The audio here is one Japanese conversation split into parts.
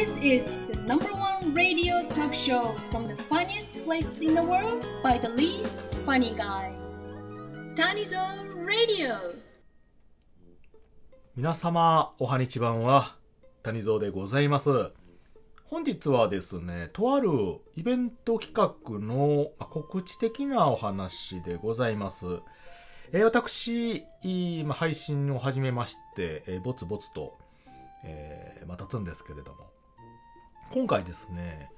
This is the number one radio talk show from the funniest place in the world by the least funny guy. Tanizon Radio. 皆様、おはにちばんは、谷蔵でございます。本日はですね、とあるイベント企画のまあ告知的なお話でございます。えー私、いまあ配信を始めまして、えーぼつぼつと、えーまあ、経つんですけれども、今回ですね、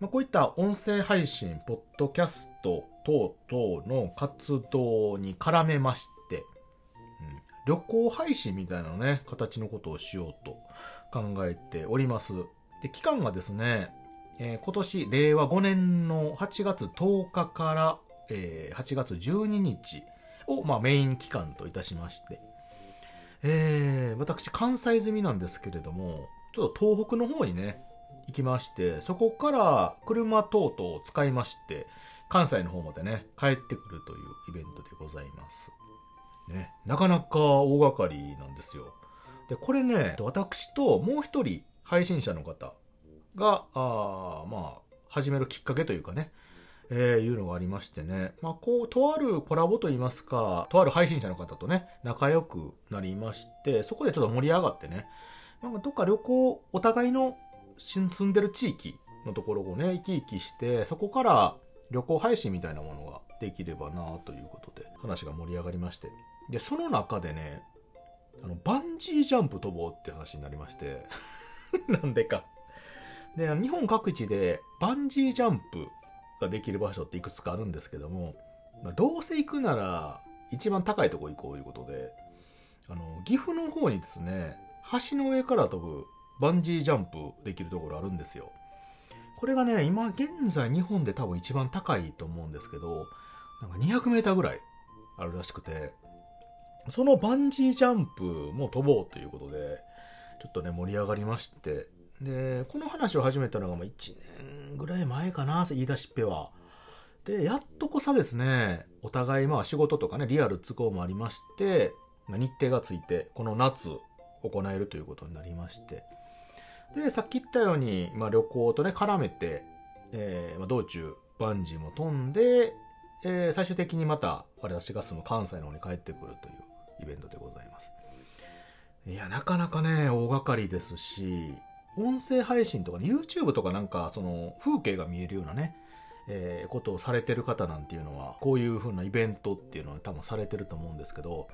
まあ、こういった音声配信、ポッドキャスト等々の活動に絡めまして、うん旅行配信みたいなね、形のことをしようと考えております。で、期間がですね、えー今年令和5年の8月10日から、えー8月12日を、まあ、メイン期間といたしまして、えー私関西済みなんですけれども、ちょっと東北の方にね、行きまして、そこから車等々を使いまして、関西の方までね、帰ってくるというイベントでございます。ね、なかなか大掛かりなんですよ。で、これね、私ともう一人配信者の方が、あまあ、始めるきっかけというかね、えーいうのがありましてね、まあ、こう、とあるコラボといいますか、とある配信者の方とね、仲良くなりまして、そこでちょっと盛り上がってね、なんかどっか旅行、お互いの住んでる地域のところをね、行き来して、そこから旅行配信みたいなものができればなということで、話が盛り上がりまして。で、その中でね、あの、バンジージャンプ飛ぼうって話になりまして、なんでか。で、日本各地でバンジージャンプができる場所っていくつかあるんですけども、まあ、どうせ行くなら一番高いとこ行こうということで、あの、岐阜の方にですね、橋の上から飛ぶバンジージャンプできるところあるんですよ。これがね、今現在日本で多分一番高いと思うんですけど、なんか200メーターぐらいあるらしくて、そのバンジージャンプも飛ぼうということで、ちょっとね、盛り上がりまして、で、この話を始めたのがまあ1年ぐらい前かな、言い出しっぺは。で、やっとこさですね、お互いまあ仕事とかね、リアル都合もありまして、日程がついて、この夏行えるということになりまして。で、さっき言ったように、まあ旅行とね、絡めて、えーまあ、道中、バンジーも飛んで、えー最終的にまた、私が住む関西の方に帰ってくるというイベントでございます。いや、なかなかね、大掛かりですし、音声配信とかね、YouTube とかなんか、その、風景が見えるようなね、えーことをされてる方なんていうのは、こういう風なイベントっていうのは多分されてると思うんですけど、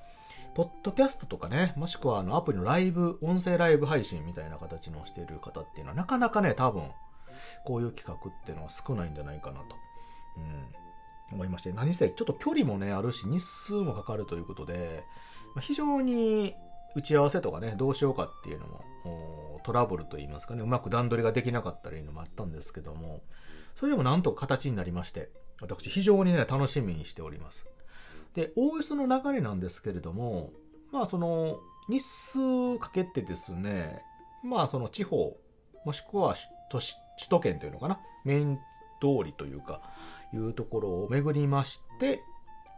ポッドキャストとかね、もしくはあのアプリのライブ、音声ライブ配信みたいな形のしている方っていうのは、なかなかね、多分、こういう企画っていうのは少ないんじゃないかなと、うん、思いまして、何せ、ちょっと距離もね、あるし、日数もかかるということで、まあ非常に打ち合わせとかね、どうしようかっていうのも、トラブルといいますかね、うまく段取りができなかったりのもあったんですけども、それでもなんとか形になりまして、私非常にね、楽しみにしております。で、おおよその流れなんですけれども、まあその、日数かけてですね、まあその地方、もしくは都市、首都圏というのかな、メイン通りというか、いうところを巡りまして、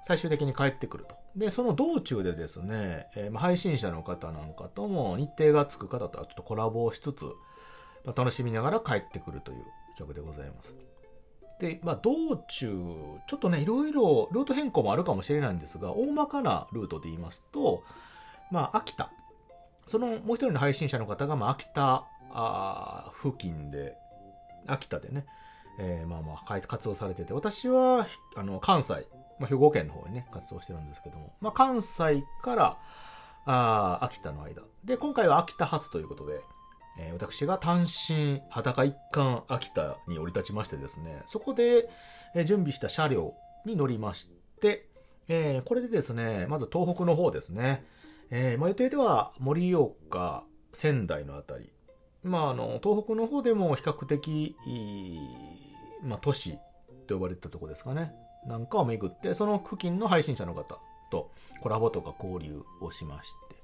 最終的に帰ってくると。で、その道中でですね、えー配信者の方なんかとも日程がつく方とはちょっとコラボをしつつ、まあ楽しみながら帰ってくるという企画でございます。で、まあ、道中、ちょっとね、いろいろルート変更もあるかもしれないんですが、大まかなルートで言いますと、まあ、秋田。そのもう一人の配信者の方が、まあ、秋田あ付近で、秋田でね、えーまあまあ活動されてて、私は、あの、関西、まあ、兵庫県の方にね、活動してるんですけども、まあ、関西から、あ秋田の間。で、今回は秋田発ということで、えー私が単身裸一貫秋田に降り立ちましてですね、そこで、え準備した車両に乗りまして、えーこれでですね、まず東北の方ですね、えーまあ、予定では盛岡、仙台のあたり、まあ、あの、東北の方でも比較的、まあ、都市と呼ばれてたとこですかね、なんかを巡って、その付近の配信者の方とコラボとか交流をしまして、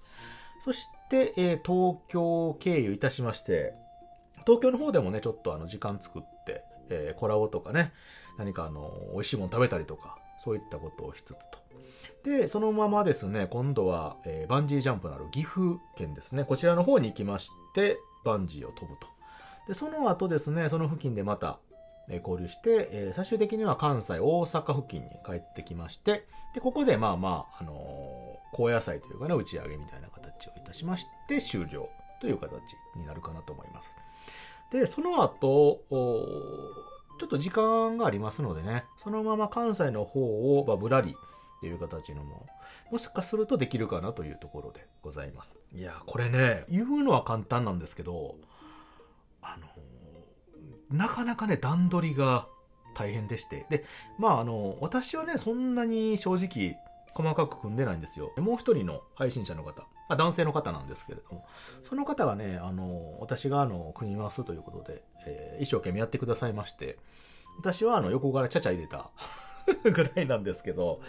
そして、えー東京経由いたしまして、東京の方でもね、ちょっとあの時間作って、えーコラボとかね、何かあの、美味しいもの食べたりとか、そういったことをしつつと。で、そのままですね、今度は、えーバンジージャンプのある岐阜県ですね、こちらの方に行きまして、バンジーを飛ぶと。で、その後ですね、その付近でまた、え交流して、え最終的には関西、大阪付近に帰ってきまして、で、ここでまあまあ、あの高野菜というかね、打ち上げみたいな形をいたしまして、終了という形になるかなと思います。で、その後、ちょっと時間がありますのでね、そのまま関西の方を、まあ、ぶらりっていう形のも、もしかするとできるかなというところでございます。いや、これね、言うのは簡単なんですけど、あの、なかなかね、段取りが大変でして。で、まあ、あの、私はね、そんなに正直、細かく組んでないんですよ。もう一人の配信者の方、まあ、男性の方なんですけれども、その方がね、あの、私があの、組みますということで、えー、一生懸命やってくださいまして、私はあの、横からちゃちゃ入れた ぐらいなんですけど、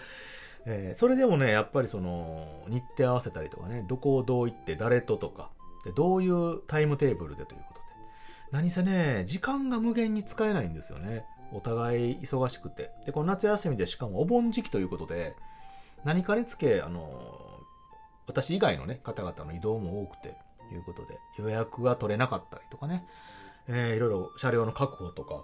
えー、それでもね、やっぱりその、日程合わせたりとかね、どこをどう行って誰ととか、でどういうタイムテーブルでということで、何せね、時間が無限に使えないんですよね。お互い忙しくて。で、この夏休みでしかもお盆時期ということで、何かにつけ、あの、私以外のね、方々の移動も多くて、いうことで、予約が取れなかったりとかね、えー、いろいろ車両の確保とか、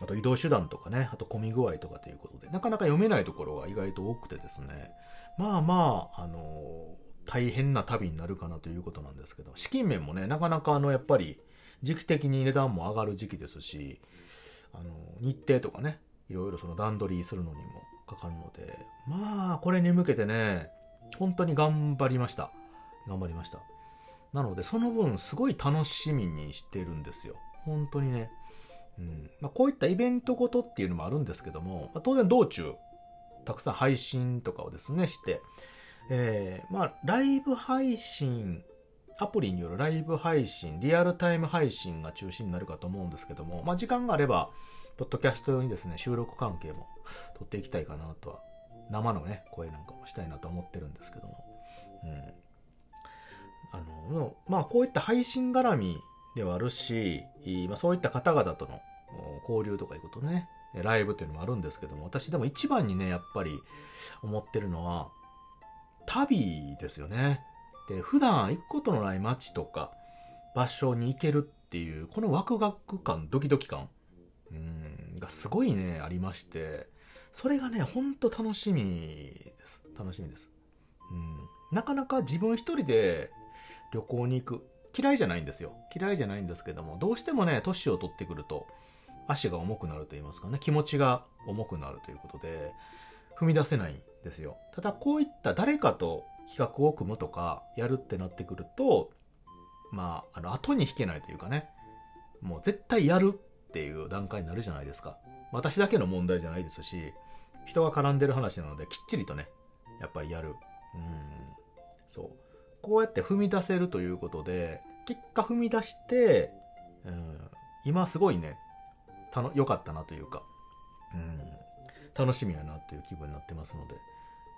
あと移動手段とかね、あと混み具合とかということで、なかなか読めないところが意外と多くてですね、まあまあ、あの大変な旅になるかなということなんですけど、資金面もね、なかなかあの、やっぱり、時期的に値段も上がる時期ですし、あの、日程とかね、いろいろその段取りするのにもかかるので、まあ、これに向けてね、本当に頑張りました。頑張りました。なので、その分、すごい楽しみにしてるんですよ。本当にね。うんまあ、こういったイベントごとっていうのもあるんですけども、まあ、当然道中、たくさん配信とかをですね、して、えー、まあ、ライブ配信、アプリによるライブ配信、リアルタイム配信が中心になるかと思うんですけども、まあ、時間があれば、ポッドキャスト用にですね、収録関係も撮っていきたいかなとは、生のね、声なんかもしたいなと思ってるんですけども、うん。あの、まあ、こういった配信絡みではあるし、まあ、そういった方々との交流とかいうことね、ライブというのもあるんですけども、私でも一番にね、やっぱり思ってるのは、旅ですよね。で、普段行くことのない街とか場所に行けるっていう、このワクワク感、ドキドキ感、がすごいね、ありまして、それがね、ほんと楽しみです。楽しみです。うん、なかなか自分一人で旅行に行く。嫌いじゃないんですよ。嫌いじゃないんですけども、どうしてもね、年を取ってくると、足が重くなると言いますかね、気持ちが重くなるということで、踏み出せないんですよ。ただ、こういった誰かと比較を組むとか、やるってなってくると、まあ、あの、後に引けないというかね、もう絶対やるっていう段階になるじゃないですか。私だけの問題じゃないですし、人が絡んでる話なので、きっちりとね、やっぱりやる。うん、そう。こうやって踏み出せるということで、結果踏み出して、うん、今すごいね、たの、良かったなというか、うん、楽しみやなという気分になってますので、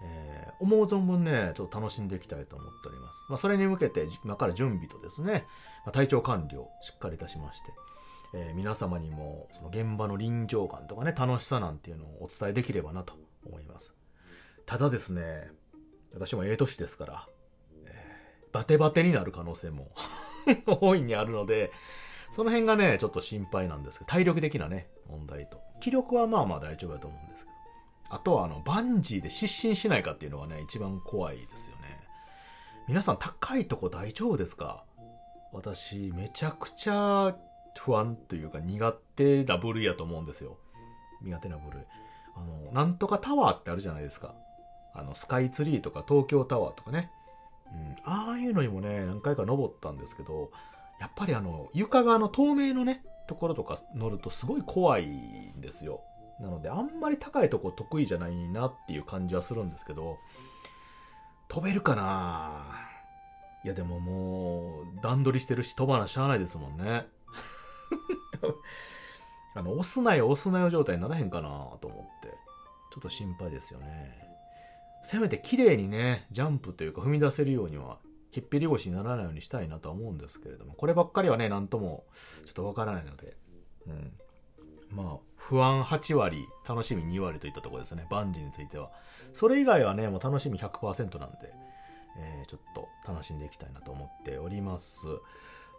えー、思う存分ね、ちょっと楽しんでいきたいと思っております。まあ、それに向けて、今から準備とですね、まあ、体調管理をしっかりいたしまして、えー、皆様にも、その現場の臨場感とかね、楽しさなんていうのをお伝えできればなと思います。ただですね、私もええ年ですから、えー、バテバテになる可能性も 大いにあるので、その辺がね、ちょっと心配なんですけど、体力的なね、問題と。気力はまあまあ大丈夫だと思うんですけど。あとは、あの、バンジーで失神しないかっていうのはね、一番怖いですよね。皆さん、高いとこ大丈夫ですか？私、めちゃくちゃ不安というか苦手な部類やと思うんですよ。苦手な部類。あの、なんとかタワーってあるじゃないですか。あの、スカイツリーとか東京タワーとかね。うん、ああいうのにもね、何回か登ったんですけど、やっぱりあの、床側の透明のね、ところとか乗るとすごい怖いんですよ。なので、あんまり高いとこ得意じゃないなっていう感じはするんですけど、飛べるかないやでももう、段取りしてるし飛ばなしゃあないですもんね。あの、押すなよ押すなよ状態にならへんかなと思って、ちょっと心配ですよね。せめて綺麗にね、ジャンプというか踏み出せるようには、ひっぴり腰にならないようにしたいなとは思うんですけれども、こればっかりはね、なんともちょっとわからないので、うん。まあ、不安8割、楽しみ2割といったところですね、バンジーについては。それ以外はね、もう楽しみ100%なんで、えー、ちょっと楽しんでいきたいなと思っております。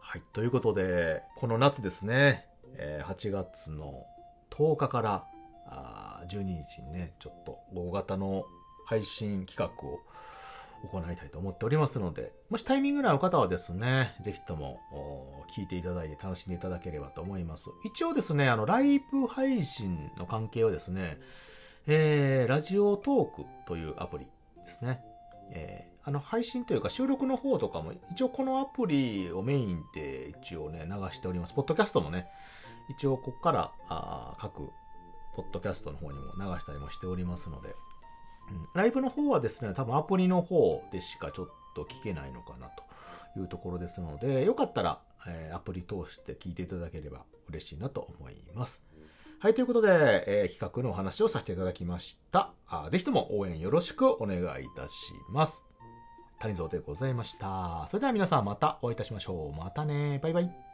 はい、ということで、この夏ですね、えー8月の10日からあ12日にね、ちょっと大型の配信企画を行いたいと思っておりますので、もしタイミングの合う方はですね、ぜひとも聞いていただいて楽しんでいただければと思います。一応ですね、あの、ライブ配信の関係はですね、えー、ラジオトークというアプリですね。えあの配信というか収録の方とかも一応このアプリをメインで一応ね流しております。ポッドキャストもね、一応ここからあ各ポッドキャストの方にも流したりもしておりますので、うんライブの方はですね、多分アプリの方でしかちょっと聞けないのかなというところですので、よかったら、えーアプリ通して聞いていただければ嬉しいなと思います。はい、ということで、えー企画のお話をさせていただきました。ぜひとも応援よろしくお願いいたします。谷蔵でございました。それでは皆さんまたお会いいたしましょう。またね。バイバイ。